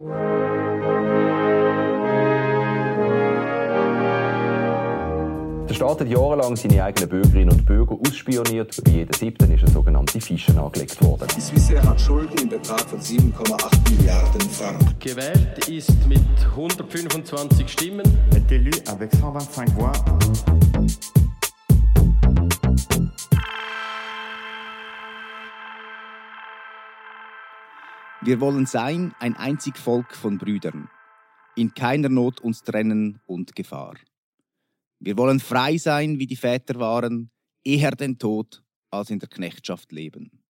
Der Staat hat jahrelang seine eigenen Bürgerinnen und Bürger ausspioniert. Bei jedem siebten ist eine sogenannte Fische angelegt worden. Die Swissair hat Schulden im Betrag von 7,8 Milliarden Franken. Gewählt ist mit 125 Stimmen. Est élu avec 125 voix. Wir wollen sein ein einzig Volk von Brüdern, in keiner Not uns trennen und Gefahr. Wir wollen frei sein, wie die Väter waren, eher den Tod als in der Knechtschaft leben.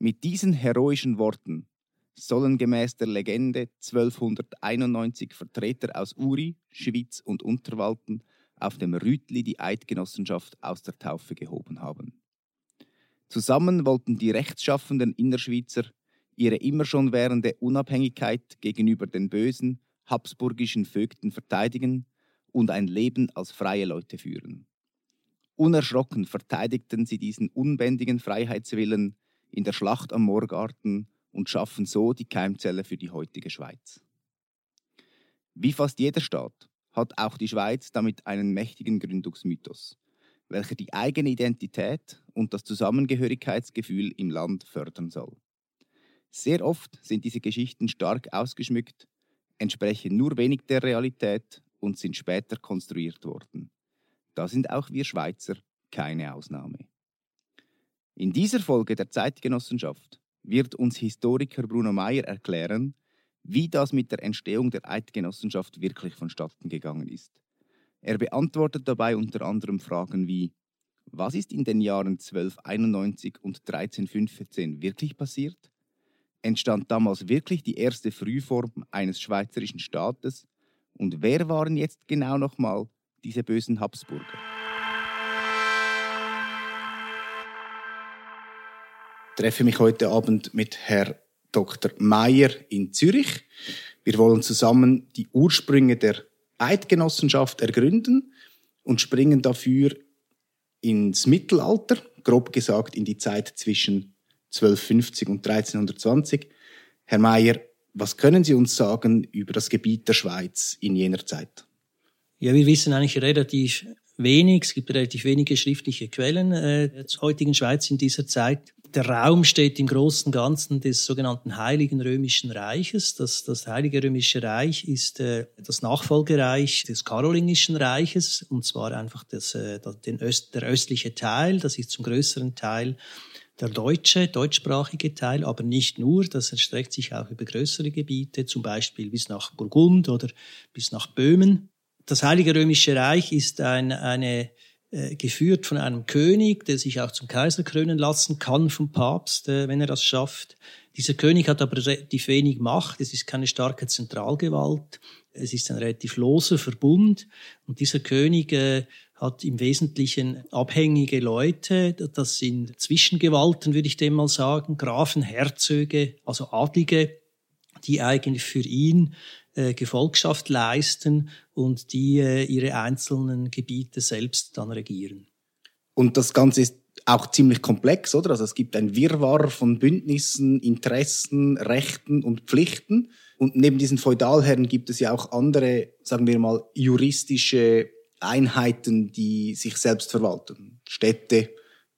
Mit diesen heroischen Worten sollen gemäß der Legende 1291 Vertreter aus Uri, Schwyz und Unterwalden auf dem Rütli die Eidgenossenschaft aus der Taufe gehoben haben. Zusammen wollten die rechtschaffenden Innerschweizer ihre immer schon währende Unabhängigkeit gegenüber den bösen habsburgischen Vögten verteidigen und ein Leben als freie Leute führen. Unerschrocken verteidigten sie diesen unbändigen Freiheitswillen in der Schlacht am Moorgarten und schaffen so die Keimzelle für die heutige Schweiz. Wie fast jeder Staat hat auch die Schweiz damit einen mächtigen Gründungsmythos, welcher die eigene Identität und das Zusammengehörigkeitsgefühl im Land fördern soll. Sehr oft sind diese Geschichten stark ausgeschmückt, entsprechen nur wenig der Realität und sind später konstruiert worden. Da sind auch wir Schweizer keine Ausnahme. In dieser Folge der Zeitgenossenschaft wird uns Historiker Bruno Meyer erklären, wie das mit der Entstehung der Eidgenossenschaft wirklich vonstatten gegangen ist. Er beantwortet dabei unter anderem Fragen wie Was ist in den Jahren 1291 und 1315 wirklich passiert? Entstand damals wirklich die erste Frühform eines schweizerischen Staates? Und wer waren jetzt genau nochmal diese bösen Habsburger? Ich treffe mich heute Abend mit Herrn Dr. Meyer in Zürich. Wir wollen zusammen die Ursprünge der Eidgenossenschaft ergründen und springen dafür ins Mittelalter, grob gesagt in die Zeit zwischen 1250 und 1320. Herr Meyer, was können Sie uns sagen über das Gebiet der Schweiz in jener Zeit? Ja, wir wissen eigentlich relativ wenig. Es gibt relativ wenige schriftliche Quellen äh, zur heutigen Schweiz in dieser Zeit. Der Raum steht im Großen Ganzen des sogenannten Heiligen Römischen Reiches. Das, das Heilige Römische Reich ist äh, das Nachfolgereich des Karolingischen Reiches, und zwar einfach das, äh, den Öst, der östliche Teil. Das ist zum größeren Teil der deutsche, deutschsprachige Teil, aber nicht nur, das erstreckt sich auch über größere Gebiete, zum Beispiel bis nach Burgund oder bis nach Böhmen. Das Heilige Römische Reich ist ein, eine, äh, geführt von einem König, der sich auch zum Kaiser krönen lassen kann vom Papst, äh, wenn er das schafft. Dieser König hat aber relativ wenig Macht, es ist keine starke Zentralgewalt, es ist ein relativ loser Verbund und dieser König äh, hat im Wesentlichen abhängige Leute. Das sind Zwischengewalten, würde ich dem mal sagen, Grafen, Herzöge, also Adlige, die eigentlich für ihn äh, Gefolgschaft leisten und die äh, ihre einzelnen Gebiete selbst dann regieren. Und das Ganze ist auch ziemlich komplex, oder? Also es gibt ein Wirrwarr von Bündnissen, Interessen, Rechten und Pflichten. Und neben diesen Feudalherren gibt es ja auch andere, sagen wir mal, juristische Einheiten, die sich selbst verwalten. Städte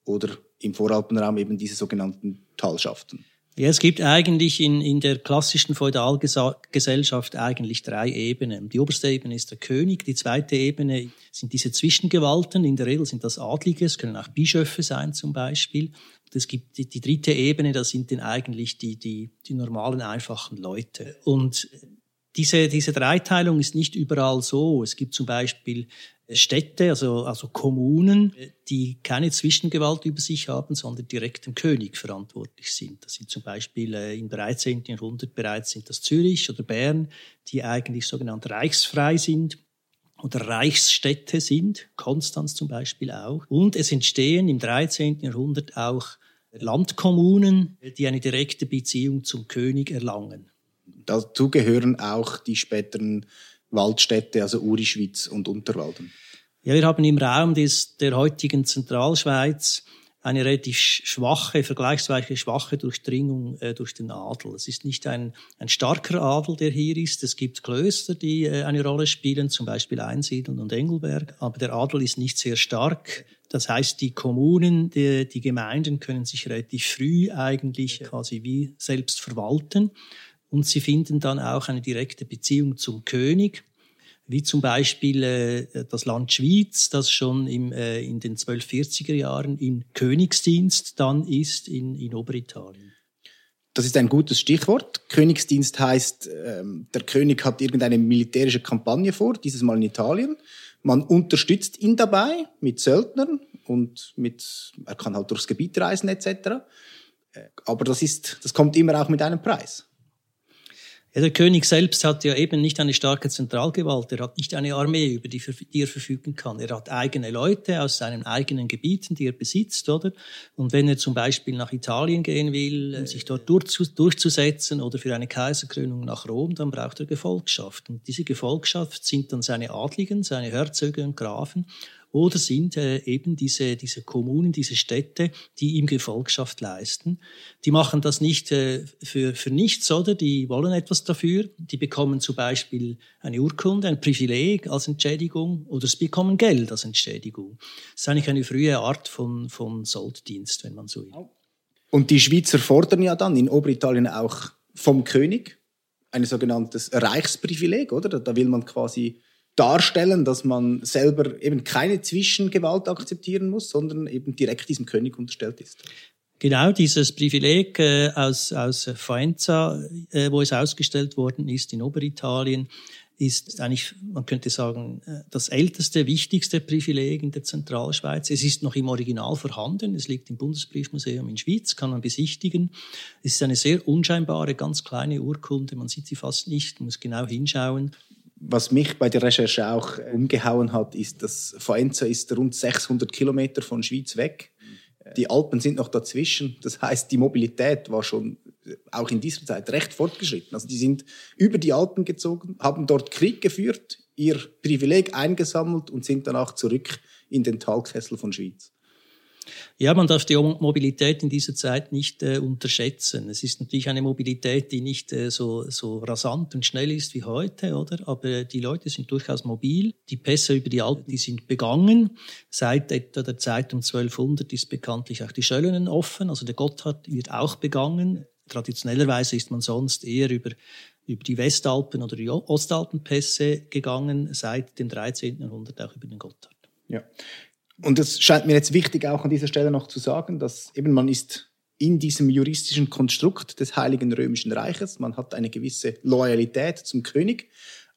oder im Voralpenraum eben diese sogenannten Talschaften. Ja, es gibt eigentlich in, in der klassischen Feudalgesellschaft eigentlich drei Ebenen. Die oberste Ebene ist der König, die zweite Ebene sind diese Zwischengewalten, in der Regel sind das Adlige, es können auch Bischöfe sein zum Beispiel. Es gibt die, die dritte Ebene, das sind dann eigentlich die, die, die normalen, einfachen Leute. Und diese, diese Dreiteilung ist nicht überall so. Es gibt zum Beispiel Städte, also, also Kommunen, die keine Zwischengewalt über sich haben, sondern direkt dem König verantwortlich sind. Das sind zum Beispiel äh, im 13. Jahrhundert bereits sind das Zürich oder Bern, die eigentlich sogenannt reichsfrei sind oder Reichsstädte sind, Konstanz zum Beispiel auch. Und es entstehen im 13. Jahrhundert auch Landkommunen, die eine direkte Beziehung zum König erlangen. Dazu gehören auch die späteren Waldstädte, also Uri-Schwitz und Unterwalden. Ja, wir haben im Raum des, der heutigen Zentralschweiz eine relativ schwache, vergleichsweise schwache Durchdringung äh, durch den Adel. Es ist nicht ein, ein starker Adel, der hier ist. Es gibt Klöster, die äh, eine Rolle spielen, zum Beispiel Einsiedeln und Engelberg. Aber der Adel ist nicht sehr stark. Das heißt, die Kommunen, die, die Gemeinden können sich relativ früh eigentlich quasi wie selbst verwalten. Und sie finden dann auch eine direkte Beziehung zum König wie zum Beispiel äh, das Land Schweiz, das schon im, äh, in den 1240er Jahren im Königsdienst dann ist in, in Oberitalien. Das ist ein gutes Stichwort. Königsdienst heißt, ähm, der König hat irgendeine militärische Kampagne vor, dieses Mal in Italien. Man unterstützt ihn dabei mit Söldnern und mit, er kann halt durchs Gebiet reisen etc. Äh, aber das ist, das kommt immer auch mit einem Preis. Der König selbst hat ja eben nicht eine starke Zentralgewalt. Er hat nicht eine Armee, über die, die, er verfügen kann. Er hat eigene Leute aus seinen eigenen Gebieten, die er besitzt, oder? Und wenn er zum Beispiel nach Italien gehen will, um sich dort durchzusetzen oder für eine Kaiserkrönung nach Rom, dann braucht er Gefolgschaft. Und diese Gefolgschaft sind dann seine Adligen, seine Herzöge und Grafen oder sind äh, eben diese, diese Kommunen, diese Städte, die ihm Gefolgschaft leisten. Die machen das nicht äh, für, für nichts, oder? Die wollen etwas dafür. Die bekommen zum Beispiel eine Urkunde, ein Privileg als Entschädigung oder sie bekommen Geld als Entschädigung. Das ist eigentlich eine frühe Art von, von Solddienst, wenn man so will. Und die Schweizer fordern ja dann in Oberitalien auch vom König ein sogenanntes Reichsprivileg, oder? Da will man quasi darstellen, dass man selber eben keine Zwischengewalt akzeptieren muss, sondern eben direkt diesem König unterstellt ist. Genau, dieses Privileg äh, aus, aus Faenza, äh, wo es ausgestellt worden ist in Oberitalien, ist eigentlich, man könnte sagen, äh, das älteste, wichtigste Privileg in der Zentralschweiz. Es ist noch im Original vorhanden. Es liegt im Bundesbriefmuseum in Schwyz, kann man besichtigen. Es ist eine sehr unscheinbare, ganz kleine Urkunde. Man sieht sie fast nicht, muss genau hinschauen was mich bei der Recherche auch umgehauen hat, ist, dass Faenza ist rund 600 Kilometer von Schweiz weg. Die Alpen sind noch dazwischen. Das heißt, die Mobilität war schon auch in dieser Zeit recht fortgeschritten. Also die sind über die Alpen gezogen, haben dort Krieg geführt, ihr Privileg eingesammelt und sind danach zurück in den Talkessel von Schweiz. Ja, man darf die Mobilität in dieser Zeit nicht äh, unterschätzen. Es ist natürlich eine Mobilität, die nicht äh, so, so rasant und schnell ist wie heute, oder? Aber die Leute sind durchaus mobil. Die Pässe über die Alpen, die sind begangen. Seit etwa der Zeit um 1200 ist bekanntlich auch die Schöllenen offen. Also der Gotthard wird auch begangen. Traditionellerweise ist man sonst eher über über die Westalpen oder die Ostalpenpässe gegangen, seit dem 13. Jahrhundert auch über den Gotthard. Ja, und es scheint mir jetzt wichtig, auch an dieser Stelle noch zu sagen, dass eben man ist in diesem juristischen Konstrukt des Heiligen Römischen Reiches, man hat eine gewisse Loyalität zum König,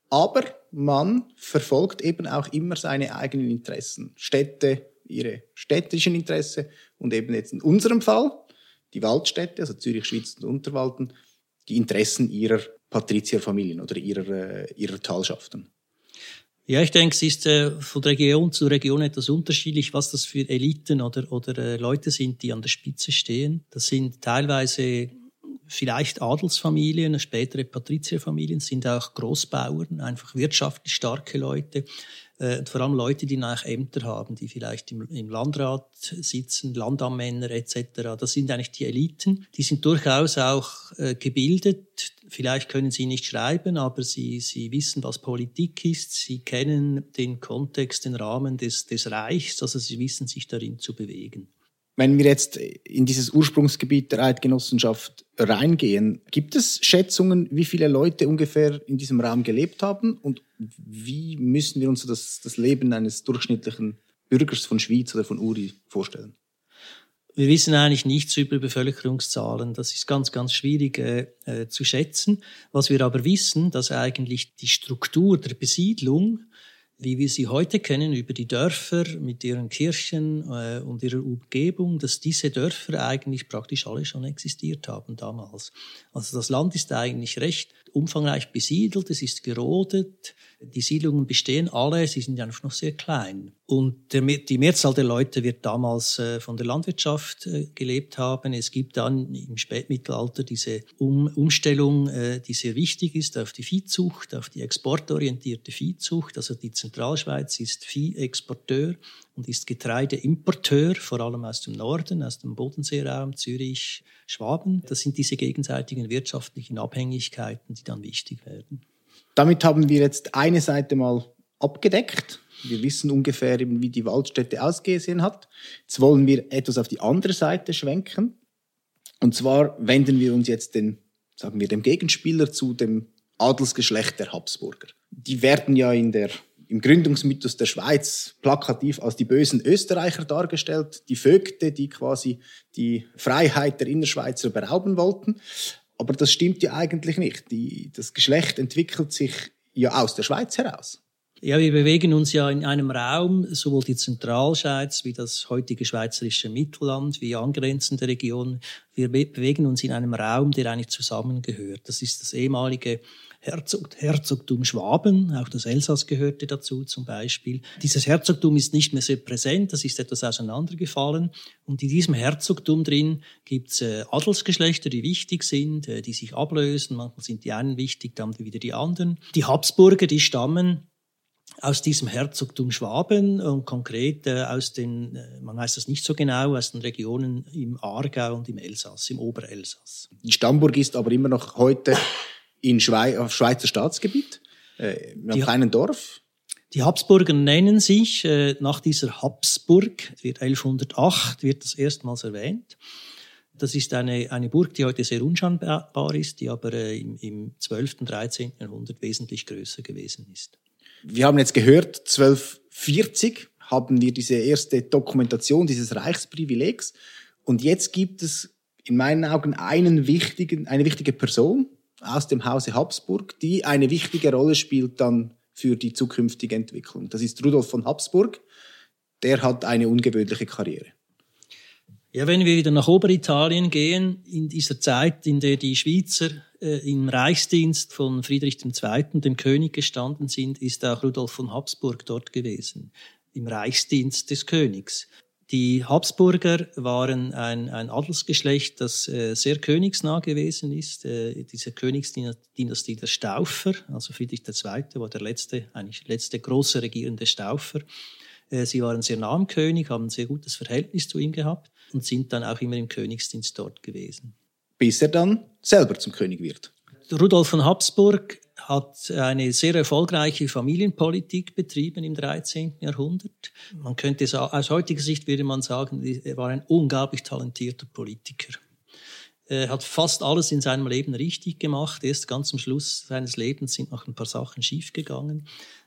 aber man verfolgt eben auch immer seine eigenen Interessen. Städte, ihre städtischen Interesse und eben jetzt in unserem Fall die Waldstädte, also Zürich, Schweiz und Unterwalden, die Interessen ihrer Patrizierfamilien oder ihrer, äh, ihrer Talschaften. Ja, ich denke, es ist äh, von Region zu Region etwas unterschiedlich, was das für Eliten oder, oder äh, Leute sind, die an der Spitze stehen. Das sind teilweise vielleicht Adelsfamilien, spätere Patrizierfamilien, sind auch Großbauern, einfach wirtschaftlich starke Leute äh, vor allem Leute, die nach Ämter haben, die vielleicht im, im Landrat sitzen, Landamänner etc. Das sind eigentlich die Eliten. Die sind durchaus auch äh, gebildet, Vielleicht können sie nicht schreiben, aber sie, sie wissen, was Politik ist. Sie kennen den Kontext, den Rahmen des, des Reichs, also sie wissen sich darin zu bewegen. Wenn wir jetzt in dieses Ursprungsgebiet der Eidgenossenschaft reingehen, gibt es Schätzungen, wie viele Leute ungefähr in diesem Raum gelebt haben und wie müssen wir uns das, das Leben eines durchschnittlichen Bürgers von Schwyz oder von Uri vorstellen? Wir wissen eigentlich nichts über Bevölkerungszahlen. Das ist ganz, ganz schwierig äh, äh, zu schätzen. Was wir aber wissen, dass eigentlich die Struktur der Besiedlung, wie wir sie heute kennen, über die Dörfer mit ihren Kirchen äh, und ihrer Umgebung, dass diese Dörfer eigentlich praktisch alle schon existiert haben damals. Also das Land ist eigentlich recht umfangreich besiedelt, es ist gerodet, die Siedlungen bestehen alle, sie sind einfach noch sehr klein. Und die Mehrzahl der Leute wird damals äh, von der Landwirtschaft äh, gelebt haben. Es gibt dann im Spätmittelalter diese Umstellung, äh, die sehr wichtig ist, auf die Viehzucht, auf die exportorientierte Viehzucht. Also die Zentralschweiz ist Viehexporteur und ist Getreideimporteur, vor allem aus dem Norden, aus dem Bodenseeraum, Zürich, Schwaben. Das sind diese gegenseitigen wirtschaftlichen Abhängigkeiten, die dann wichtig werden. Damit haben wir jetzt eine Seite mal abgedeckt. Wir wissen ungefähr, wie die Waldstätte ausgesehen hat. Jetzt wollen wir etwas auf die andere Seite schwenken. Und zwar wenden wir uns jetzt den, sagen wir, dem Gegenspieler zu, dem Adelsgeschlecht der Habsburger. Die werden ja in der, im Gründungsmythos der Schweiz plakativ als die bösen Österreicher dargestellt, die Vögte, die quasi die Freiheit der Innerschweizer berauben wollten. Aber das stimmt ja eigentlich nicht. Die, das Geschlecht entwickelt sich ja aus der Schweiz heraus. Ja, wir bewegen uns ja in einem Raum, sowohl die Zentralschweiz wie das heutige schweizerische Mittelland, wie angrenzende Regionen. Wir bewegen uns in einem Raum, der eigentlich zusammengehört. Das ist das ehemalige Herzog, Herzogtum Schwaben, auch das Elsass gehörte dazu zum Beispiel. Dieses Herzogtum ist nicht mehr sehr präsent, das ist etwas auseinandergefallen. Und in diesem Herzogtum drin gibt es äh, Adelsgeschlechter, die wichtig sind, äh, die sich ablösen. Manchmal sind die einen wichtig, dann wieder die anderen. Die Habsburger, die stammen aus diesem Herzogtum Schwaben und konkret äh, aus den, äh, man weiß das nicht so genau, aus den Regionen im Aargau und im Elsass, im Oberelsass. Die Stamburg ist aber immer noch heute in Schweiz, auf Schweizer Staatsgebiet, äh, Die- einem Dorf. Die Habsburger nennen sich äh, nach dieser Habsburg, wird 1108 wird das erstmals erwähnt. Das ist eine, eine Burg, die heute sehr unscheinbar ist, die aber äh, im, im 12. und 13. Jahrhundert wesentlich größer gewesen ist. Wir haben jetzt gehört, 1240 haben wir diese erste Dokumentation dieses Reichsprivilegs. Und jetzt gibt es in meinen Augen einen wichtigen, eine wichtige Person aus dem Hause Habsburg, die eine wichtige Rolle spielt dann für die zukünftige Entwicklung. Das ist Rudolf von Habsburg. Der hat eine ungewöhnliche Karriere. Ja, wenn wir wieder nach Oberitalien gehen, in dieser Zeit, in der die Schweizer im Reichsdienst von Friedrich II., dem König, gestanden sind, ist auch Rudolf von Habsburg dort gewesen, im Reichsdienst des Königs. Die Habsburger waren ein, ein Adelsgeschlecht, das äh, sehr königsnah gewesen ist. Äh, diese Königsdynastie der Staufer, also Friedrich II. war der letzte, eigentlich letzte große regierende Staufer. Äh, Sie waren sehr nah am König, haben ein sehr gutes Verhältnis zu ihm gehabt und sind dann auch immer im Königsdienst dort gewesen. Bis er dann selber zum König wird. Rudolf von Habsburg hat eine sehr erfolgreiche Familienpolitik betrieben im 13. Jahrhundert. Man könnte sa- aus heutiger Sicht würde man sagen, er war ein unglaublich talentierter Politiker. Er hat fast alles in seinem Leben richtig gemacht. Erst ganz am Schluss seines Lebens sind noch ein paar Sachen schiefgegangen.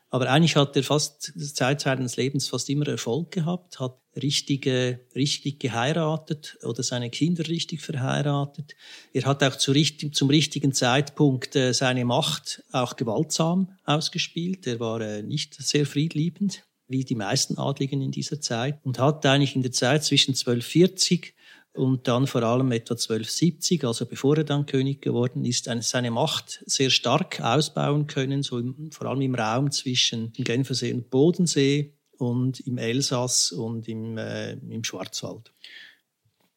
Aber eigentlich hat er fast Zeit seines Lebens fast immer Erfolg gehabt, hat richtige, richtig geheiratet oder seine Kinder richtig verheiratet. Er hat auch zu richtig, zum richtigen Zeitpunkt äh, seine Macht auch gewaltsam ausgespielt. Er war äh, nicht sehr friedliebend, wie die meisten Adligen in dieser Zeit, und hat eigentlich in der Zeit zwischen 1240 und dann vor allem etwa 1270, also bevor er dann König geworden ist, eine, seine Macht sehr stark ausbauen können, so im, vor allem im Raum zwischen Genfersee und Bodensee und im Elsass und im, äh, im Schwarzwald.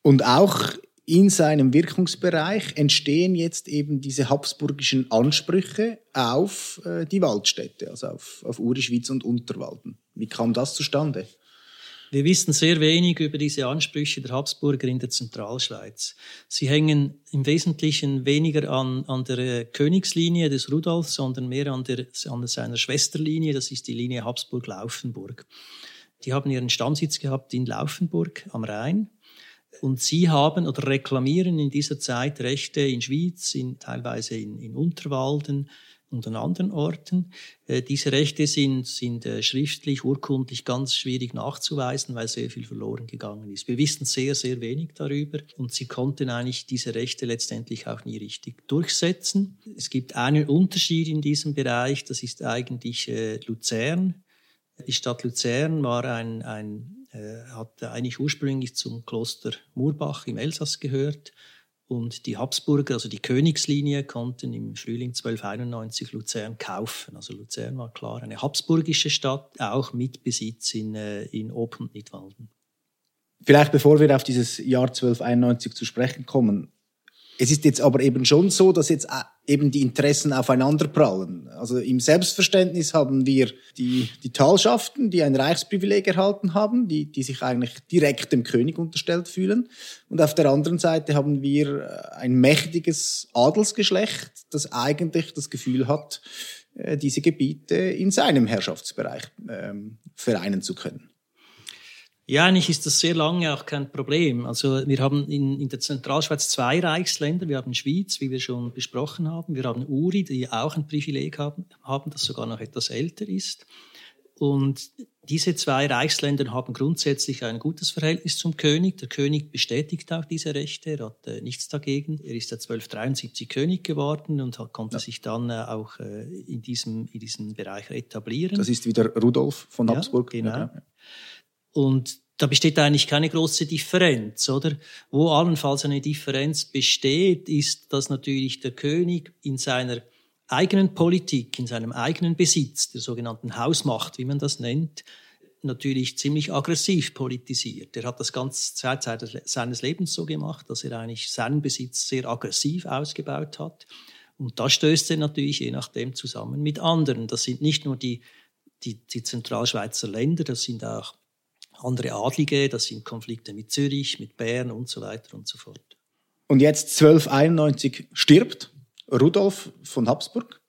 Und auch in seinem Wirkungsbereich entstehen jetzt eben diese habsburgischen Ansprüche auf äh, die Waldstätte, also auf, auf Urischwitz und Unterwalden. Wie kam das zustande? Wir wissen sehr wenig über diese Ansprüche der Habsburger in der Zentralschweiz. Sie hängen im Wesentlichen weniger an, an der äh, Königslinie des Rudolf, sondern mehr an, der, an seiner Schwesterlinie, das ist die Linie Habsburg-Laufenburg. Die haben ihren Stammsitz gehabt in Laufenburg am Rhein. Und sie haben oder reklamieren in dieser Zeit Rechte in Schwyz, in, teilweise in, in Unterwalden und an anderen Orten. Äh, diese Rechte sind, sind äh, schriftlich, urkundlich ganz schwierig nachzuweisen, weil sehr viel verloren gegangen ist. Wir wissen sehr, sehr wenig darüber und sie konnten eigentlich diese Rechte letztendlich auch nie richtig durchsetzen. Es gibt einen Unterschied in diesem Bereich, das ist eigentlich äh, Luzern. Die Stadt Luzern war ein, ein, hat eigentlich ursprünglich zum Kloster Murbach im Elsass gehört. Und die Habsburger, also die Königslinie, konnten im Frühling 1291 Luzern kaufen. Also Luzern war klar eine habsburgische Stadt, auch mit Besitz in, äh, in Ob- und Nidwalden. Vielleicht bevor wir auf dieses Jahr 1291 zu sprechen kommen, Es ist jetzt aber eben schon so, dass jetzt äh, eben die Interessen aufeinanderprallen. Also im Selbstverständnis haben wir die, die Talschaften, die ein Reichsprivileg erhalten haben, die, die sich eigentlich direkt dem König unterstellt fühlen. Und auf der anderen Seite haben wir äh, ein mächtiges Adelsgeschlecht, das eigentlich das Gefühl hat, äh, diese Gebiete in seinem Herrschaftsbereich ähm, vereinen zu können. Ja, eigentlich ist das sehr lange auch kein Problem. Also wir haben in, in der Zentralschweiz zwei Reichsländer. Wir haben Schweiz, wie wir schon besprochen haben. Wir haben Uri, die auch ein Privileg haben, haben das sogar noch etwas älter ist. Und diese zwei Reichsländer haben grundsätzlich ein gutes Verhältnis zum König. Der König bestätigt auch diese Rechte, er hat äh, nichts dagegen. Er ist ja 1273 König geworden und hat, konnte ja. sich dann äh, auch äh, in, diesem, in diesem Bereich etablieren. Das ist wieder Rudolf von Habsburg. Ja, genau. Und da besteht eigentlich keine große Differenz, oder? Wo allenfalls eine Differenz besteht, ist, dass natürlich der König in seiner eigenen Politik, in seinem eigenen Besitz, der sogenannten Hausmacht, wie man das nennt, natürlich ziemlich aggressiv politisiert. Er hat das ganz Zeit seines Lebens so gemacht, dass er eigentlich seinen Besitz sehr aggressiv ausgebaut hat. Und da stößt er natürlich je nachdem zusammen mit anderen. Das sind nicht nur die, die, die Zentralschweizer Länder, das sind auch andere Adlige, das sind Konflikte mit Zürich, mit Bern und so weiter und so fort. Und jetzt 1291 stirbt Rudolf von Habsburg.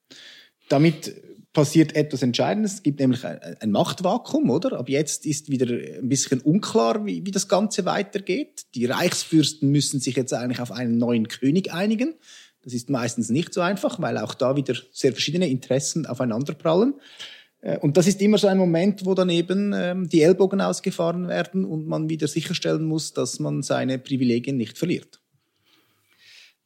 Damit passiert etwas Entscheidendes. Es gibt nämlich ein Machtvakuum, oder? Ab jetzt ist wieder ein bisschen unklar, wie, wie das Ganze weitergeht. Die Reichsfürsten müssen sich jetzt eigentlich auf einen neuen König einigen. Das ist meistens nicht so einfach, weil auch da wieder sehr verschiedene Interessen aufeinanderprallen. Äh, und das ist immer so ein Moment, wo dann eben ähm, die Ellbogen ausgefahren werden und man wieder sicherstellen muss, dass man seine Privilegien nicht verliert.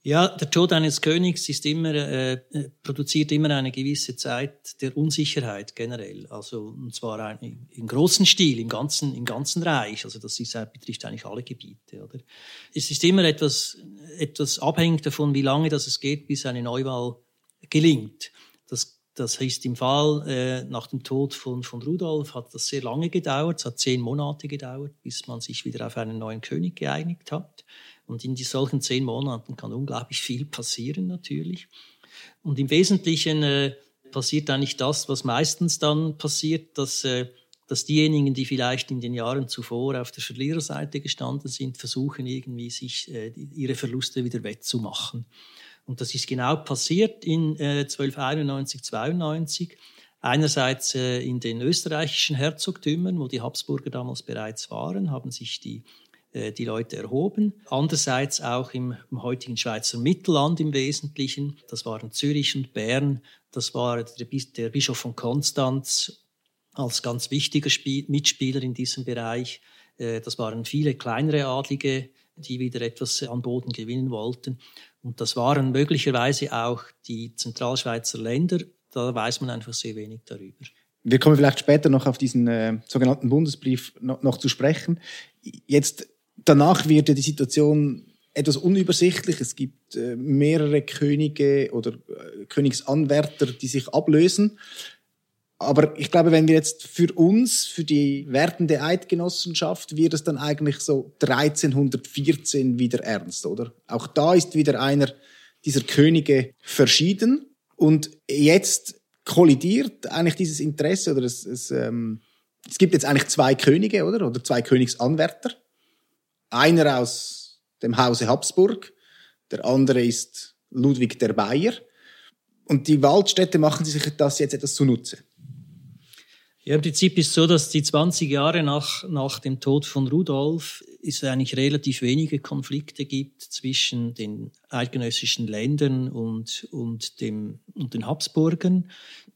Ja, der Tod eines Königs ist immer, äh, äh produziert immer eine gewisse Zeit der Unsicherheit generell. Also, und zwar ein, im großen Stil, im ganzen, im ganzen Reich. Also, das ist, betrifft eigentlich alle Gebiete, oder? Es ist immer etwas, etwas abhängig davon, wie lange das es geht, bis eine Neuwahl gelingt. Das heißt, im Fall äh, nach dem Tod von, von Rudolf hat das sehr lange gedauert. Es hat zehn Monate gedauert, bis man sich wieder auf einen neuen König geeinigt hat. Und in die solchen zehn Monaten kann unglaublich viel passieren natürlich. Und im Wesentlichen äh, passiert eigentlich das, was meistens dann passiert, dass, äh, dass diejenigen, die vielleicht in den Jahren zuvor auf der Verliererseite gestanden sind, versuchen irgendwie sich äh, ihre Verluste wieder wettzumachen. Und das ist genau passiert in äh, 1291, 92. Einerseits äh, in den österreichischen Herzogtümern, wo die Habsburger damals bereits waren, haben sich die, äh, die Leute erhoben. Andererseits auch im, im heutigen Schweizer Mittelland im Wesentlichen. Das waren Zürich und Bern. Das war der, der Bischof von Konstanz als ganz wichtiger Spiel, Mitspieler in diesem Bereich. Äh, das waren viele kleinere Adlige, die wieder etwas an Boden gewinnen wollten. Und das waren möglicherweise auch die Zentralschweizer Länder. Da weiß man einfach sehr wenig darüber. Wir kommen vielleicht später noch auf diesen äh, sogenannten Bundesbrief noch, noch zu sprechen. Jetzt danach wird ja die Situation etwas unübersichtlich. Es gibt äh, mehrere Könige oder äh, Königsanwärter, die sich ablösen. Aber ich glaube, wenn wir jetzt für uns, für die werdende Eidgenossenschaft, wird es dann eigentlich so 1314 wieder ernst, oder? Auch da ist wieder einer dieser Könige verschieden und jetzt kollidiert eigentlich dieses Interesse oder es, es, ähm, es gibt jetzt eigentlich zwei Könige, oder? Oder zwei Königsanwärter. Einer aus dem Hause Habsburg, der andere ist Ludwig der Bayer. Und die Waldstädte machen sich das jetzt etwas zunutze. Ja, im Prinzip ist es so, dass die 20 Jahre nach, nach dem Tod von Rudolf es eigentlich relativ wenige Konflikte gibt zwischen den eidgenössischen Ländern und, und, dem, und den Habsburgern.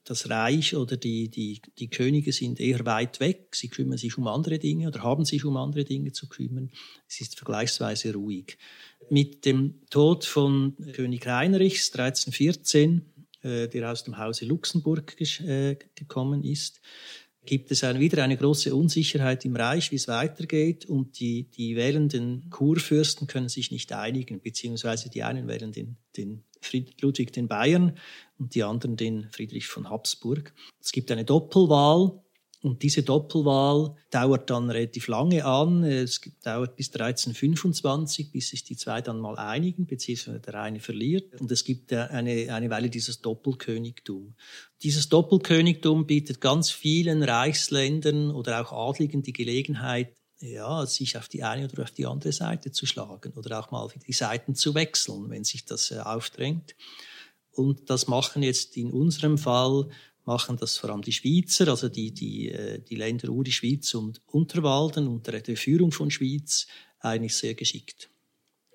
Das Reich oder die, die, die Könige sind eher weit weg. Sie kümmern sich um andere Dinge oder haben sich um andere Dinge zu kümmern. Es ist vergleichsweise ruhig. Mit dem Tod von König Heinrichs 1314 äh, der aus dem Hause Luxemburg äh, gekommen ist, gibt es ein, wieder eine große Unsicherheit im Reich, wie es weitergeht. Und die, die wählenden Kurfürsten können sich nicht einigen, beziehungsweise die einen wählen den, den Fried, Ludwig den Bayern und die anderen den Friedrich von Habsburg. Es gibt eine Doppelwahl Und diese Doppelwahl dauert dann relativ lange an. Es dauert bis 1325, bis sich die zwei dann mal einigen, beziehungsweise der eine verliert. Und es gibt eine, eine Weile dieses Doppelkönigtum. Dieses Doppelkönigtum bietet ganz vielen Reichsländern oder auch Adligen die Gelegenheit, ja, sich auf die eine oder auf die andere Seite zu schlagen oder auch mal die Seiten zu wechseln, wenn sich das äh, aufdrängt. Und das machen jetzt in unserem Fall machen das vor allem die Schweizer, also die, die, äh, die Länder Uri, Schweiz und Unterwalden unter der Führung von Schweiz eigentlich sehr geschickt.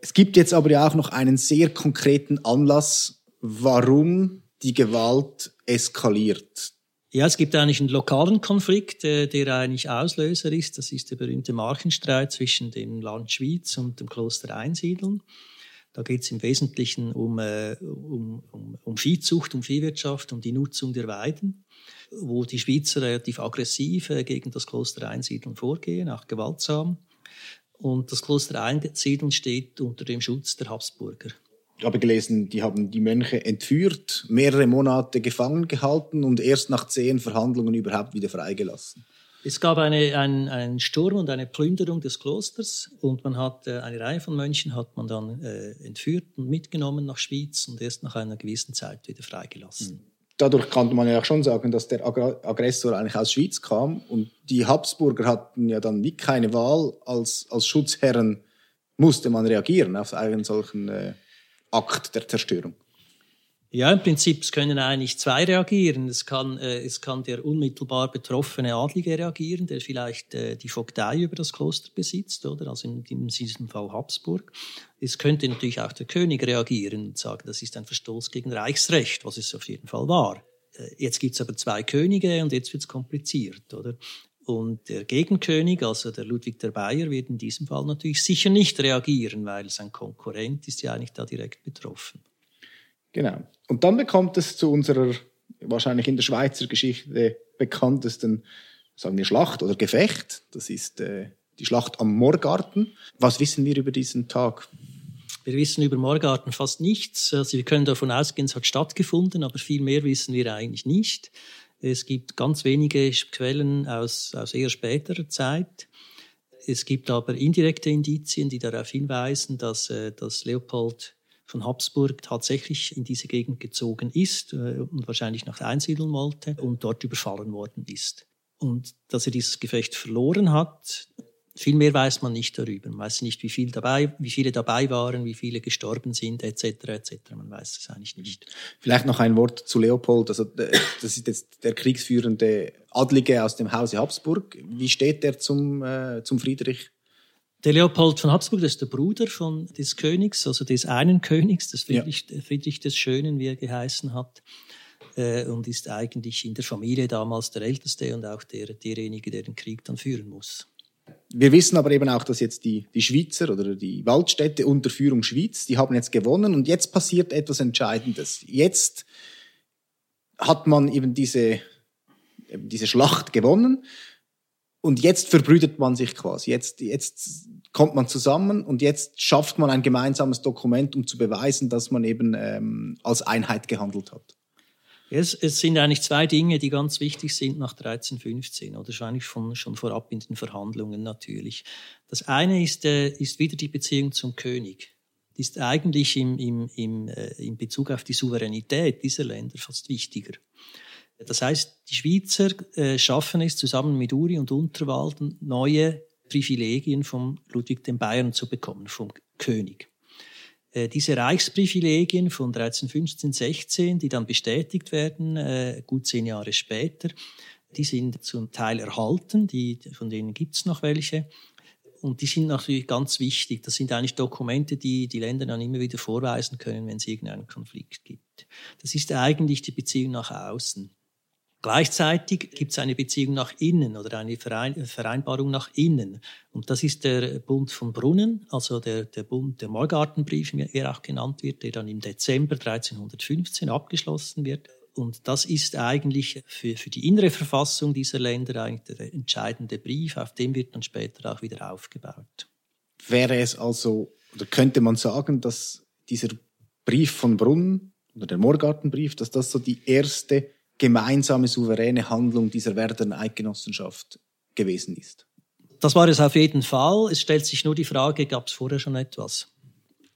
Es gibt jetzt aber ja auch noch einen sehr konkreten Anlass, warum die Gewalt eskaliert. Ja, es gibt eigentlich einen lokalen Konflikt, der, der eigentlich Auslöser ist. Das ist der berühmte Markenstreit zwischen dem Land Schweiz und dem Kloster Einsiedeln. Da geht es im Wesentlichen um, äh, um, um, um Viehzucht, um Viehwirtschaft, um die Nutzung der Weiden, wo die Schweizer relativ aggressiv äh, gegen das Kloster Einsiedeln vorgehen, auch gewaltsam. Und das Kloster Einsiedeln steht unter dem Schutz der Habsburger. Ich habe gelesen, die haben die Mönche entführt, mehrere Monate gefangen gehalten und erst nach zehn Verhandlungen überhaupt wieder freigelassen. Es gab eine, ein, einen Sturm und eine Plünderung des Klosters und man hat äh, eine Reihe von Mönchen hat man dann äh, entführt und mitgenommen nach Schwyz und erst nach einer gewissen Zeit wieder freigelassen. Hm. Dadurch kann man ja auch schon sagen, dass der Aggressor eigentlich aus Schwyz kam und die Habsburger hatten ja dann wie keine Wahl als, als Schutzherren musste man reagieren auf einen solchen äh, Akt der Zerstörung. Ja, im Prinzip können eigentlich zwei reagieren. Es kann, äh, es kann der unmittelbar betroffene Adlige reagieren, der vielleicht äh, die Vogtei über das Kloster besitzt, oder? Also in, in diesem Fall Habsburg. Es könnte natürlich auch der König reagieren und sagen, das ist ein Verstoß gegen Reichsrecht, was es auf jeden Fall war. Äh, jetzt gibt's aber zwei Könige und jetzt wird's kompliziert, oder? Und der Gegenkönig, also der Ludwig der Bayer, wird in diesem Fall natürlich sicher nicht reagieren, weil sein Konkurrent ist ja eigentlich da direkt betroffen. Genau. Und dann bekommt es zu unserer wahrscheinlich in der Schweizer Geschichte bekanntesten, sagen wir, Schlacht oder Gefecht. Das ist äh, die Schlacht am Morgarten. Was wissen wir über diesen Tag? Wir wissen über Morgarten fast nichts. Also wir können davon ausgehen, es hat stattgefunden, aber viel mehr wissen wir eigentlich nicht. Es gibt ganz wenige Quellen aus, aus eher späterer Zeit. Es gibt aber indirekte Indizien, die darauf hinweisen, dass, äh, dass Leopold von Habsburg tatsächlich in diese Gegend gezogen ist äh, und wahrscheinlich nach einsiedeln wollte und dort überfallen worden ist. Und dass er dieses Gefecht verloren hat, viel mehr weiß man nicht darüber. Man weiß nicht, wie, viel dabei, wie viele dabei waren, wie viele gestorben sind, etc. etc. Man weiß es eigentlich nicht. Vielleicht noch ein Wort zu Leopold. Also, das ist jetzt der kriegsführende Adlige aus dem Hause Habsburg. Wie steht der zum, äh, zum Friedrich? Der Leopold von Habsburg, das ist der Bruder von, des Königs, also des einen Königs, des Friedrich, ja. Friedrich des Schönen, wie er geheißen hat, äh, und ist eigentlich in der Familie damals der Älteste und auch der, derjenige, der den Krieg dann führen muss. Wir wissen aber eben auch, dass jetzt die, die Schweizer oder die Waldstädte unter Führung Schweiz, die haben jetzt gewonnen und jetzt passiert etwas Entscheidendes. Jetzt hat man eben diese, eben diese Schlacht gewonnen und jetzt verbrüdet man sich quasi. Jetzt, jetzt kommt man zusammen und jetzt schafft man ein gemeinsames Dokument, um zu beweisen, dass man eben ähm, als Einheit gehandelt hat. Es, es sind eigentlich zwei Dinge, die ganz wichtig sind nach 1315 oder wahrscheinlich schon, schon vorab in den Verhandlungen natürlich. Das eine ist, äh, ist wieder die Beziehung zum König. Die ist eigentlich im, im, im, äh, in Bezug auf die Souveränität dieser Länder fast wichtiger. Das heißt, die Schweizer äh, schaffen es zusammen mit Uri und Unterwalden neue Privilegien von Ludwig den Bayern zu bekommen, vom König. Äh, diese Reichsprivilegien von 1315, 16, die dann bestätigt werden, äh, gut zehn Jahre später, die sind zum Teil erhalten, die, von denen gibt es noch welche. Und die sind natürlich ganz wichtig. Das sind eigentlich Dokumente, die die Länder dann immer wieder vorweisen können, wenn es irgendeinen Konflikt gibt. Das ist eigentlich die Beziehung nach außen. Gleichzeitig gibt es eine Beziehung nach innen oder eine Vereinbarung nach innen. Und das ist der Bund von Brunnen, also der, der Bund, der Morgartenbrief, wie er auch genannt wird, der dann im Dezember 1315 abgeschlossen wird. Und das ist eigentlich für, für die innere Verfassung dieser Länder eigentlich der entscheidende Brief, auf dem wird dann später auch wieder aufgebaut. Wäre es also, oder könnte man sagen, dass dieser Brief von Brunnen oder der Morgartenbrief, dass das so die erste gemeinsame souveräne Handlung dieser werdenden Eidgenossenschaft gewesen ist. Das war es auf jeden Fall. Es stellt sich nur die Frage, gab es vorher schon etwas?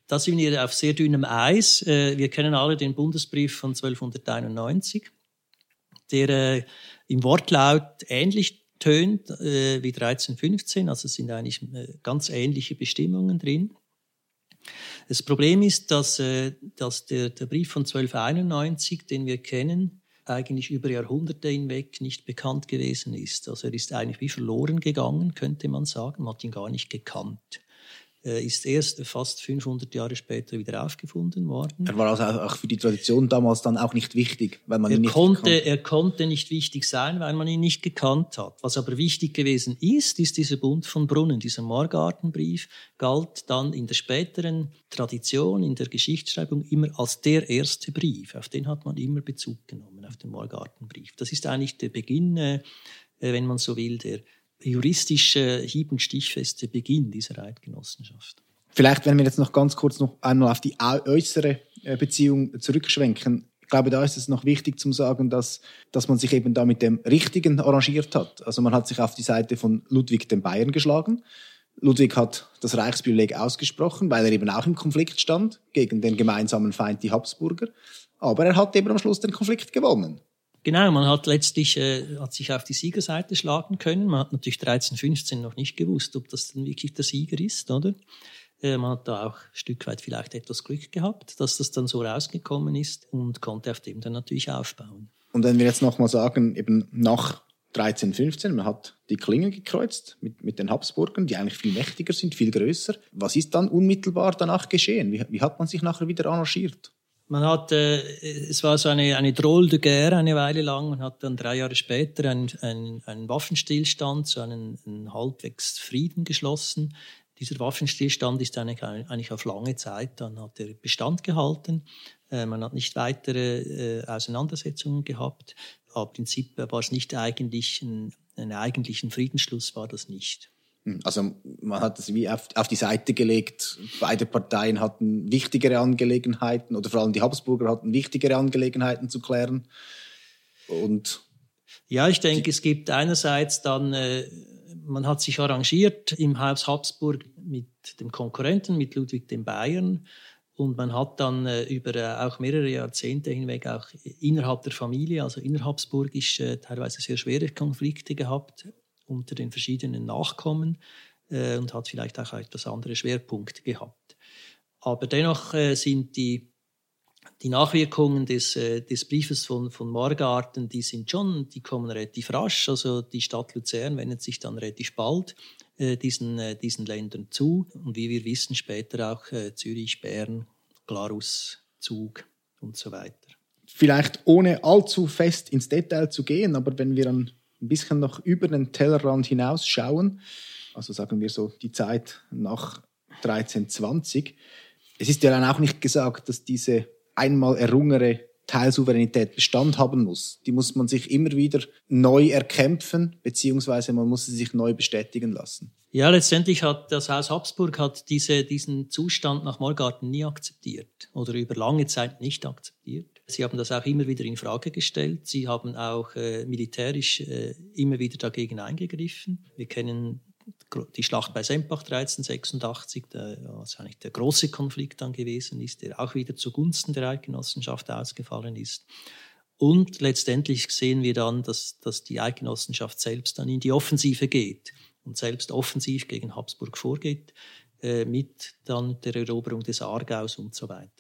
Da sind wir auf sehr dünnem Eis. Äh, wir kennen alle den Bundesbrief von 1291, der äh, im Wortlaut ähnlich tönt äh, wie 1315. Also es sind eigentlich ganz ähnliche Bestimmungen drin. Das Problem ist, dass, dass der, der Brief von 1291, den wir kennen, eigentlich über Jahrhunderte hinweg nicht bekannt gewesen ist. Also er ist eigentlich wie verloren gegangen, könnte man sagen. Man hat ihn gar nicht gekannt. Äh, ist erst fast 500 Jahre später wieder aufgefunden worden. Er war also auch für die Tradition damals dann auch nicht wichtig, weil man er ihn nicht konnte, Er konnte nicht wichtig sein, weil man ihn nicht gekannt hat. Was aber wichtig gewesen ist, ist dieser Bund von Brunnen. Dieser Morgartenbrief galt dann in der späteren Tradition, in der Geschichtsschreibung immer als der erste Brief. Auf den hat man immer Bezug genommen, auf den Morgartenbrief. Das ist eigentlich der Beginn, äh, wenn man so will, der juristische hieb- und stichfeste Beginn dieser Eidgenossenschaft. Vielleicht, wenn wir jetzt noch ganz kurz noch einmal auf die äußere äh, Beziehung zurückschwenken. Ich glaube, da ist es noch wichtig zu sagen, dass, dass man sich eben da mit dem Richtigen arrangiert hat. Also man hat sich auf die Seite von Ludwig den Bayern geschlagen. Ludwig hat das Reichsprivileg ausgesprochen, weil er eben auch im Konflikt stand gegen den gemeinsamen Feind, die Habsburger. Aber er hat eben am Schluss den Konflikt gewonnen. Genau, man hat letztlich äh, hat sich auf die Siegerseite schlagen können. Man hat natürlich 1315 noch nicht gewusst, ob das dann wirklich der Sieger ist, oder? Äh, man hat da auch ein Stück weit vielleicht etwas Glück gehabt, dass das dann so rausgekommen ist und konnte auf dem dann natürlich aufbauen. Und wenn wir jetzt nochmal sagen, eben nach 1315, man hat die Klingen gekreuzt mit, mit den Habsburgern, die eigentlich viel mächtiger sind, viel größer. Was ist dann unmittelbar danach geschehen? Wie, wie hat man sich nachher wieder arrangiert? Man hat, äh, es war so eine, eine Drôle de guerre eine Weile lang. Man hat dann drei Jahre später einen, einen, einen Waffenstillstand, so einen, einen halbwegs Frieden geschlossen. Dieser Waffenstillstand ist eigentlich, eigentlich auf lange Zeit, dann hat er Bestand gehalten. Äh, man hat nicht weitere äh, Auseinandersetzungen gehabt. Aber im Prinzip war es nicht eigentlich ein, einen eigentlichen Friedensschluss war das nicht. Hm, also man hat es wie auf, auf, die Seite gelegt. Beide Parteien hatten wichtigere Angelegenheiten oder vor allem die Habsburger hatten wichtigere Angelegenheiten zu klären. Und ja, ich denke, es gibt einerseits dann, äh, man hat sich arrangiert im Haus Habsburg mit dem Konkurrenten, mit Ludwig dem Bayern. Und man hat dann äh, über äh, auch mehrere Jahrzehnte hinweg auch innerhalb der Familie, also innerhabsburgisch, teilweise sehr schwere Konflikte gehabt unter den verschiedenen Nachkommen äh, und hat vielleicht auch etwas andere Schwerpunkte gehabt. Aber dennoch äh, sind die, die Nachwirkungen des, äh, des Briefes von, von Morgarten, die sind schon, die kommen relativ rasch. Also die Stadt Luzern wendet sich dann relativ bald äh, diesen, äh, diesen Ländern zu. Und wie wir wissen, später auch äh, Zürich, Bern, Glarus, Zug und so weiter. Vielleicht ohne allzu fest ins Detail zu gehen, aber wenn wir an ein bisschen noch über den Tellerrand hinausschauen, also sagen wir so die Zeit nach 1320, es ist ja dann auch nicht gesagt, dass diese einmal errungene Teilsouveränität Bestand haben muss. Die muss man sich immer wieder neu erkämpfen, beziehungsweise man muss sie sich neu bestätigen lassen. Ja, letztendlich hat das Haus Habsburg hat diese, diesen Zustand nach Morgarten nie akzeptiert oder über lange Zeit nicht akzeptiert. Sie haben das auch immer wieder in Frage gestellt. Sie haben auch äh, militärisch äh, immer wieder dagegen eingegriffen. Wir kennen die Schlacht bei Sempach 1386, der, eigentlich der große Konflikt dann gewesen ist, der auch wieder zugunsten der Eidgenossenschaft ausgefallen ist. Und letztendlich sehen wir dann, dass, dass die Eidgenossenschaft selbst dann in die Offensive geht und selbst offensiv gegen Habsburg vorgeht, äh, mit dann der Eroberung des Aargaus und so weiter.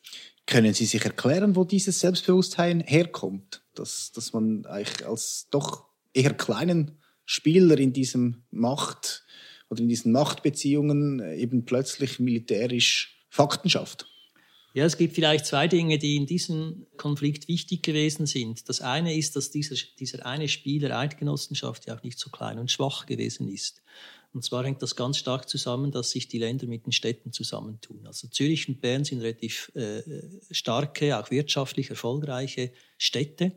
Können Sie sich erklären, wo dieses Selbstbewusstsein herkommt? Dass, dass man eigentlich als doch eher kleinen Spieler in diesem Macht oder in diesen Machtbeziehungen eben plötzlich militärisch Fakten schafft? Ja, es gibt vielleicht zwei Dinge, die in diesem Konflikt wichtig gewesen sind. Das eine ist, dass dieser, dieser eine Spieler Eidgenossenschaft ja auch nicht so klein und schwach gewesen ist. Und zwar hängt das ganz stark zusammen, dass sich die Länder mit den Städten zusammentun. Also Zürich und Bern sind relativ äh, starke, auch wirtschaftlich erfolgreiche Städte.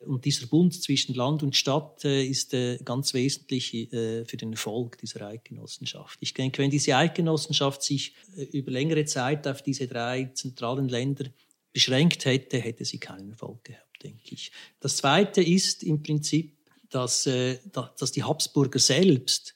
Und dieser Bund zwischen Land und Stadt äh, ist äh, ganz wesentlich äh, für den Erfolg dieser Eidgenossenschaft. Ich denke, wenn diese Eidgenossenschaft sich äh, über längere Zeit auf diese drei zentralen Länder beschränkt hätte, hätte sie keinen Erfolg gehabt, denke ich. Das Zweite ist im Prinzip, dass, äh, dass die Habsburger selbst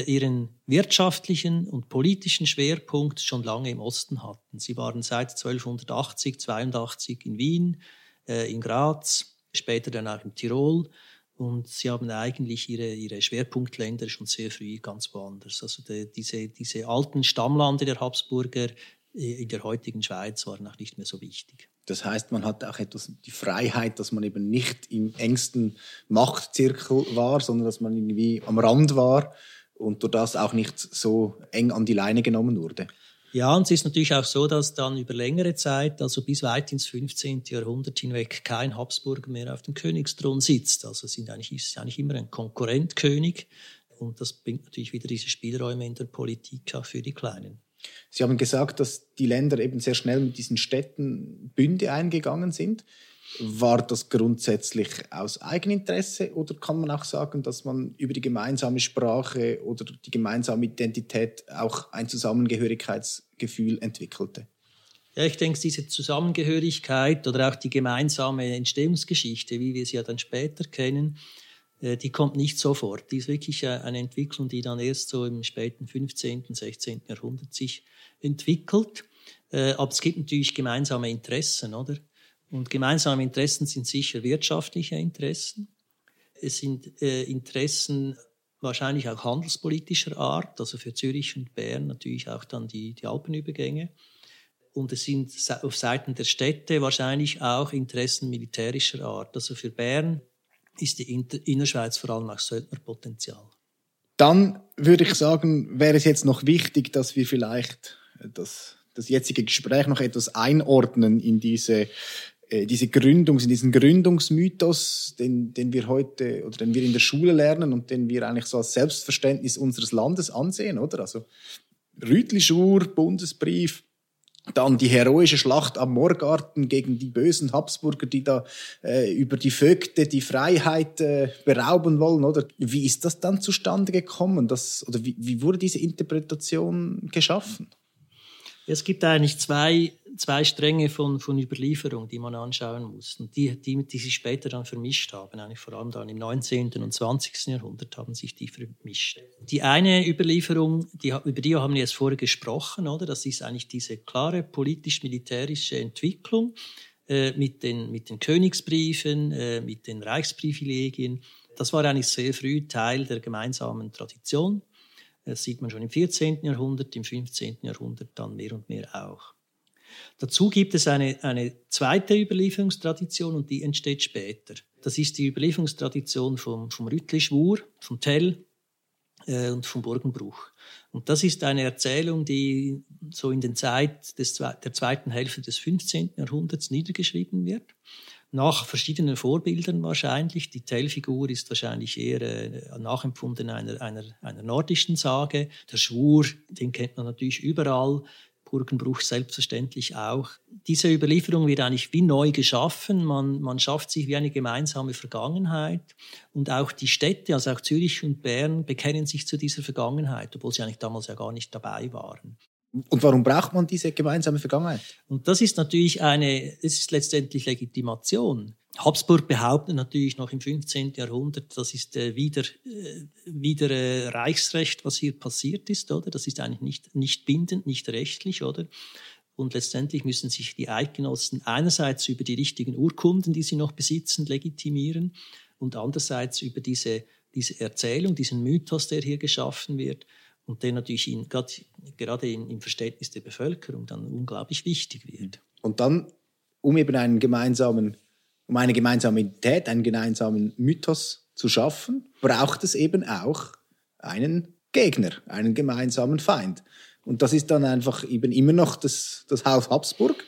ihren wirtschaftlichen und politischen Schwerpunkt schon lange im Osten hatten. Sie waren seit 1280, 82 in Wien, äh, in Graz, später dann auch im Tirol. Und sie haben eigentlich ihre, ihre Schwerpunktländer schon sehr früh ganz woanders. Also die, diese, diese alten Stammlande der Habsburger äh, in der heutigen Schweiz waren auch nicht mehr so wichtig. Das heißt, man hat auch etwas die Freiheit, dass man eben nicht im engsten Machtzirkel war, sondern dass man irgendwie am Rand war und durch das auch nicht so eng an die Leine genommen wurde. Ja, und es ist natürlich auch so, dass dann über längere Zeit, also bis weit ins 15. Jahrhundert hinweg, kein Habsburger mehr auf dem Königsthron sitzt. Also sind eigentlich, ist eigentlich immer ein Konkurrentkönig. Und das bringt natürlich wieder diese Spielräume in der Politik auch für die Kleinen. Sie haben gesagt, dass die Länder eben sehr schnell mit diesen Städten Bünde eingegangen sind. War das grundsätzlich aus Eigeninteresse oder kann man auch sagen, dass man über die gemeinsame Sprache oder die gemeinsame Identität auch ein Zusammengehörigkeitsgefühl entwickelte? Ja, ich denke, diese Zusammengehörigkeit oder auch die gemeinsame Entstehungsgeschichte, wie wir sie ja dann später kennen, äh, die kommt nicht sofort. Die ist wirklich eine Entwicklung, die dann erst so im späten 15., 16. Jahrhundert sich entwickelt. Äh, aber es gibt natürlich gemeinsame Interessen, oder? Und gemeinsame Interessen sind sicher wirtschaftliche Interessen. Es sind äh, Interessen wahrscheinlich auch handelspolitischer Art, also für Zürich und Bern natürlich auch dann die, die Alpenübergänge. Und es sind auf Seiten der Städte wahrscheinlich auch Interessen militärischer Art. Also für Bern ist die Innerschweiz vor allem auch Söldnerpotenzial. Dann würde ich sagen, wäre es jetzt noch wichtig, dass wir vielleicht das, das jetzige Gespräch noch etwas einordnen in diese äh, diese Gründungs, in diesen Gründungsmythos, den, den wir heute oder den wir in der Schule lernen und den wir eigentlich so als Selbstverständnis unseres Landes ansehen, oder? Also Rütlischur, Bundesbrief, dann die heroische Schlacht am Morgarten gegen die bösen Habsburger, die da äh, über die Vögte die Freiheit äh, berauben wollen, oder? Wie ist das dann zustande gekommen? Das, oder wie, wie wurde diese Interpretation geschaffen? Es gibt eigentlich zwei, zwei Stränge von, von Überlieferung, die man anschauen muss. Und die, die, die sich später dann vermischt haben, eigentlich vor allem dann im 19. und 20. Jahrhundert haben sich die vermischt. Die eine Überlieferung, die, über die haben wir jetzt vorher gesprochen, oder? Das ist eigentlich diese klare politisch-militärische Entwicklung äh, mit, den, mit den Königsbriefen, äh, mit den Reichsprivilegien. Das war eigentlich sehr früh Teil der gemeinsamen Tradition das sieht man schon im 14. Jahrhundert, im 15. Jahrhundert dann mehr und mehr auch. Dazu gibt es eine, eine zweite Überlieferungstradition und die entsteht später. Das ist die Überlieferungstradition vom, vom Rütlischwur, vom Tell äh, und vom Burgenbruch. Und das ist eine Erzählung, die so in den Zeit des, der zweiten Hälfte des 15. Jahrhunderts niedergeschrieben wird nach verschiedenen Vorbildern wahrscheinlich. Die Tellfigur ist wahrscheinlich eher äh, nachempfunden einer, einer, einer nordischen Sage. Der Schwur, den kennt man natürlich überall. Burgenbruch selbstverständlich auch. Diese Überlieferung wird eigentlich wie neu geschaffen. Man, man schafft sich wie eine gemeinsame Vergangenheit. Und auch die Städte, also auch Zürich und Bern, bekennen sich zu dieser Vergangenheit, obwohl sie eigentlich damals ja gar nicht dabei waren. Und warum braucht man diese gemeinsame Vergangenheit? Und das ist natürlich eine, es ist letztendlich Legitimation. Habsburg behauptet natürlich noch im 15. Jahrhundert, das ist äh, wieder, äh, wieder äh, Reichsrecht, was hier passiert ist, oder? Das ist eigentlich nicht, nicht bindend, nicht rechtlich, oder? Und letztendlich müssen sich die Eidgenossen einerseits über die richtigen Urkunden, die sie noch besitzen, legitimieren und andererseits über diese, diese Erzählung, diesen Mythos, der hier geschaffen wird und der natürlich in, grad, gerade in, im Verständnis der Bevölkerung dann unglaublich wichtig wird. Und dann, um eben einen gemeinsamen, um eine gemeinsame Identität, einen gemeinsamen Mythos zu schaffen, braucht es eben auch einen Gegner, einen gemeinsamen Feind. Und das ist dann einfach eben immer noch das, das Haus Habsburg,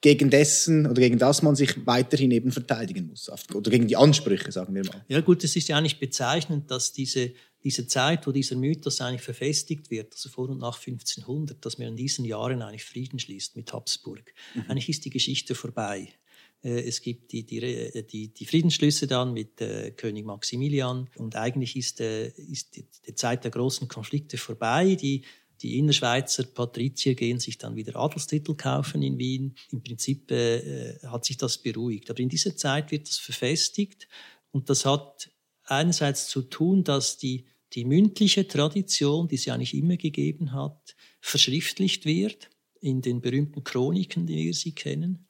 gegen dessen oder gegen das man sich weiterhin eben verteidigen muss. Oder gegen die Ansprüche, sagen wir mal. Ja gut, es ist ja nicht bezeichnend, dass diese diese Zeit, wo dieser Mythos eigentlich verfestigt wird, also vor und nach 1500, dass man in diesen Jahren eigentlich Frieden schließt mit Habsburg. Mhm. Eigentlich ist die Geschichte vorbei. Äh, es gibt die, die, äh, die, die Friedensschlüsse dann mit äh, König Maximilian und eigentlich ist, äh, ist die, die, Zeit der großen Konflikte vorbei. Die, Die Innerschweizer Patrizier gehen sich dann wieder Adelstitel kaufen in Wien. Im Prinzip äh, hat sich das beruhigt. Aber in dieser Zeit wird das verfestigt und das hat einerseits zu tun, dass die, die mündliche Tradition, die es ja eigentlich immer gegeben hat, verschriftlicht wird in den berühmten Chroniken, die wir sie kennen.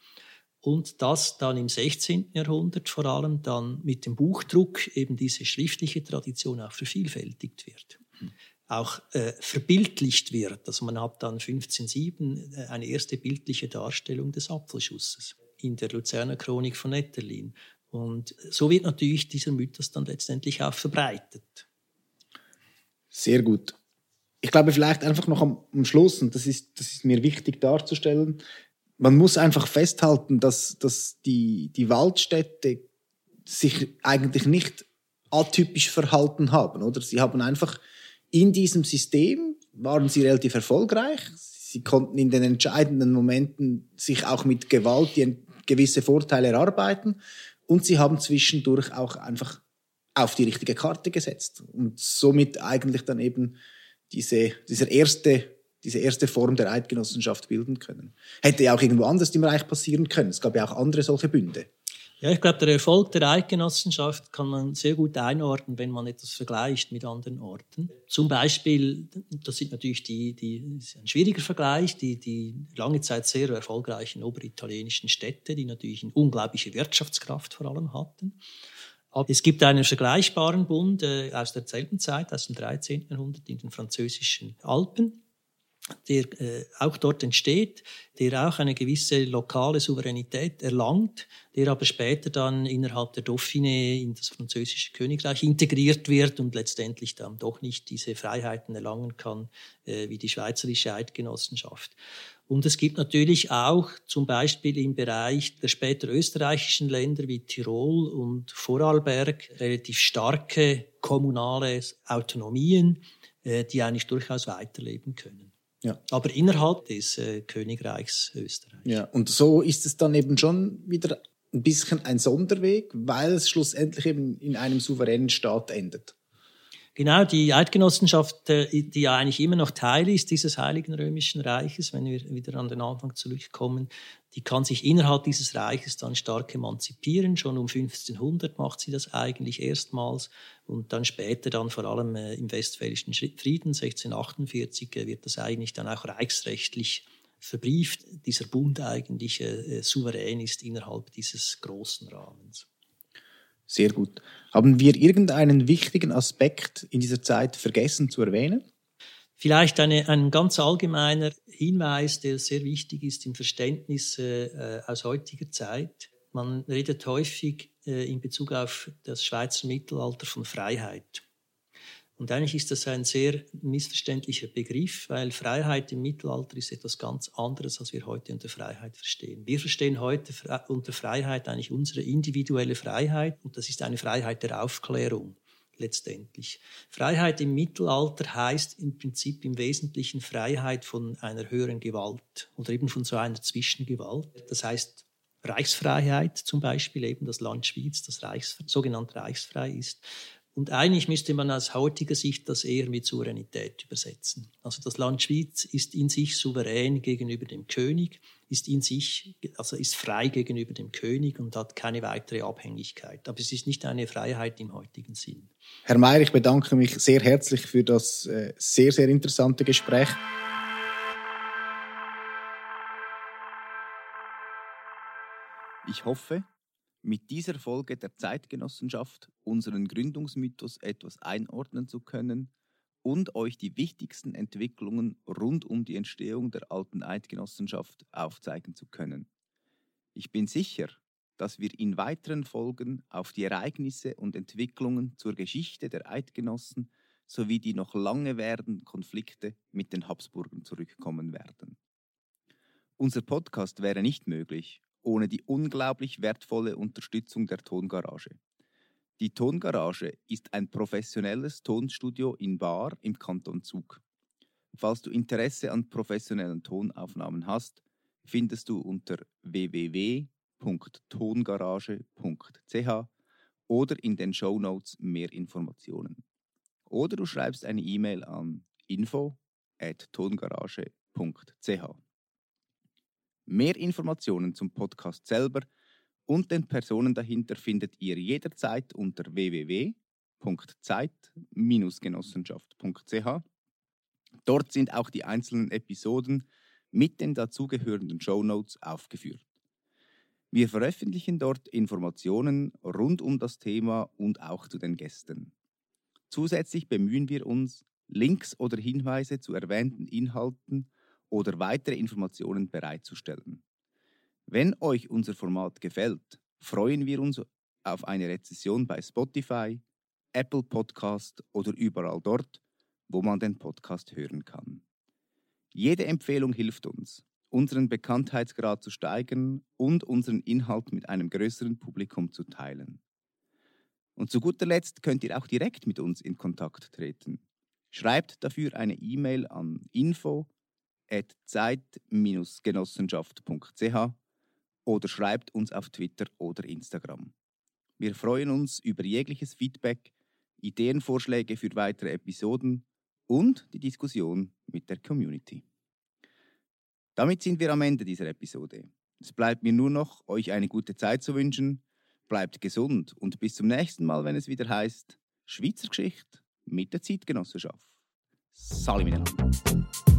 Und dass dann im 16. Jahrhundert vor allem dann mit dem Buchdruck eben diese schriftliche Tradition auch vervielfältigt wird. Mhm auch äh, verbildlicht wird. Also man hat dann 1507 äh, eine erste bildliche Darstellung des Apfelschusses in der Luzerner Chronik von Etterlin. Und so wird natürlich dieser Mythos dann letztendlich auch verbreitet. Sehr gut. Ich glaube vielleicht einfach noch am, am Schluss, und das ist, das ist mir wichtig darzustellen, man muss einfach festhalten, dass, dass die, die Waldstädte sich eigentlich nicht atypisch verhalten haben, oder? Sie haben einfach in diesem System waren sie relativ erfolgreich. Sie konnten in den entscheidenden Momenten sich auch mit Gewalt gewisse Vorteile erarbeiten und sie haben zwischendurch auch einfach auf die richtige Karte gesetzt und somit eigentlich dann eben diese, dieser erste, diese erste Form der Eidgenossenschaft bilden können. Hätte ja auch irgendwo anders im Reich passieren können. Es gab ja auch andere solche Bünde. Ja, ich glaube, der Erfolg der Eidgenossenschaft kann man sehr gut einordnen, wenn man etwas vergleicht mit anderen Orten. Zum Beispiel, das sind natürlich die, die ist ein schwieriger Vergleich, die, die lange Zeit sehr erfolgreichen oberitalienischen Städte, die natürlich eine unglaubliche Wirtschaftskraft vor allem hatten. Aber es gibt einen vergleichbaren Bund äh, aus derselben Zeit, aus dem 13. Jahrhundert in den französischen Alpen der äh, auch dort entsteht, der auch eine gewisse lokale Souveränität erlangt, der aber später dann innerhalb der Dauphine in das französische Königreich integriert wird und letztendlich dann doch nicht diese Freiheiten erlangen kann äh, wie die schweizerische Eidgenossenschaft. Und es gibt natürlich auch zum Beispiel im Bereich der später österreichischen Länder wie Tirol und Vorarlberg relativ starke kommunale Autonomien, äh, die eigentlich durchaus weiterleben können. Ja. Aber innerhalb des äh, Königreichs Österreich. Ja, und so ist es dann eben schon wieder ein bisschen ein Sonderweg, weil es schlussendlich eben in einem souveränen Staat endet. Genau, die Eidgenossenschaft, äh, die ja eigentlich immer noch Teil ist dieses Heiligen Römischen Reiches, wenn wir wieder an den Anfang zurückkommen, die kann sich innerhalb dieses Reiches dann stark emanzipieren. Schon um 1500 macht sie das eigentlich erstmals und dann später dann vor allem äh, im Westfälischen Frieden 1648 äh, wird das eigentlich dann auch reichsrechtlich verbrieft, dieser Bund eigentlich souverän ist innerhalb dieses großen Rahmens. Sehr gut. Haben wir irgendeinen wichtigen Aspekt in dieser Zeit vergessen zu erwähnen? Vielleicht eine, ein ganz allgemeiner Hinweis, der sehr wichtig ist im Verständnis äh, aus heutiger Zeit. Man redet häufig äh, in Bezug auf das Schweizer Mittelalter von Freiheit. Und eigentlich ist das ein sehr missverständlicher Begriff, weil Freiheit im Mittelalter ist etwas ganz anderes, als wir heute unter Freiheit verstehen. Wir verstehen heute unter Freiheit eigentlich unsere individuelle Freiheit und das ist eine Freiheit der Aufklärung letztendlich. Freiheit im Mittelalter heißt im Prinzip im Wesentlichen Freiheit von einer höheren Gewalt oder eben von so einer Zwischengewalt. Das heißt Reichsfreiheit zum Beispiel, eben das Land Schwyz, das Reichs, sogenannt reichsfrei ist. Und eigentlich müsste man aus heutiger Sicht das eher mit Souveränität übersetzen. Also das Land Schweiz ist in sich souverän gegenüber dem König, ist in sich, also ist frei gegenüber dem König und hat keine weitere Abhängigkeit. Aber es ist nicht eine Freiheit im heutigen Sinn. Herr Mayer, ich bedanke mich sehr herzlich für das äh, sehr, sehr interessante Gespräch. Ich hoffe, mit dieser Folge der Zeitgenossenschaft unseren Gründungsmythos etwas einordnen zu können und euch die wichtigsten Entwicklungen rund um die Entstehung der alten Eidgenossenschaft aufzeigen zu können. Ich bin sicher, dass wir in weiteren Folgen auf die Ereignisse und Entwicklungen zur Geschichte der Eidgenossen sowie die noch lange werdenden Konflikte mit den Habsburgen zurückkommen werden. Unser Podcast wäre nicht möglich ohne die unglaublich wertvolle Unterstützung der Tongarage. Die Tongarage ist ein professionelles Tonstudio in Bar im Kanton Zug. Falls du Interesse an professionellen Tonaufnahmen hast, findest du unter www.tongarage.ch oder in den Show Notes mehr Informationen. Oder du schreibst eine E-Mail an info tonsgarage.ch. Mehr Informationen zum Podcast selber und den Personen dahinter findet ihr jederzeit unter www.zeit-genossenschaft.ch. Dort sind auch die einzelnen Episoden mit den dazugehörenden Shownotes aufgeführt. Wir veröffentlichen dort Informationen rund um das Thema und auch zu den Gästen. Zusätzlich bemühen wir uns, Links oder Hinweise zu erwähnten Inhalten oder weitere Informationen bereitzustellen. Wenn euch unser Format gefällt, freuen wir uns auf eine Rezession bei Spotify, Apple Podcast oder überall dort, wo man den Podcast hören kann. Jede Empfehlung hilft uns, unseren Bekanntheitsgrad zu steigern und unseren Inhalt mit einem größeren Publikum zu teilen. Und zu guter Letzt könnt ihr auch direkt mit uns in Kontakt treten. Schreibt dafür eine E-Mail an info zeit-genossenschaft.ch oder schreibt uns auf Twitter oder Instagram. Wir freuen uns über jegliches Feedback, Ideenvorschläge für weitere Episoden und die Diskussion mit der Community. Damit sind wir am Ende dieser Episode. Es bleibt mir nur noch, euch eine gute Zeit zu wünschen. Bleibt gesund und bis zum nächsten Mal, wenn es wieder heißt Schweizer Geschichte mit der Zeitgenossenschaft. Salut miteinander.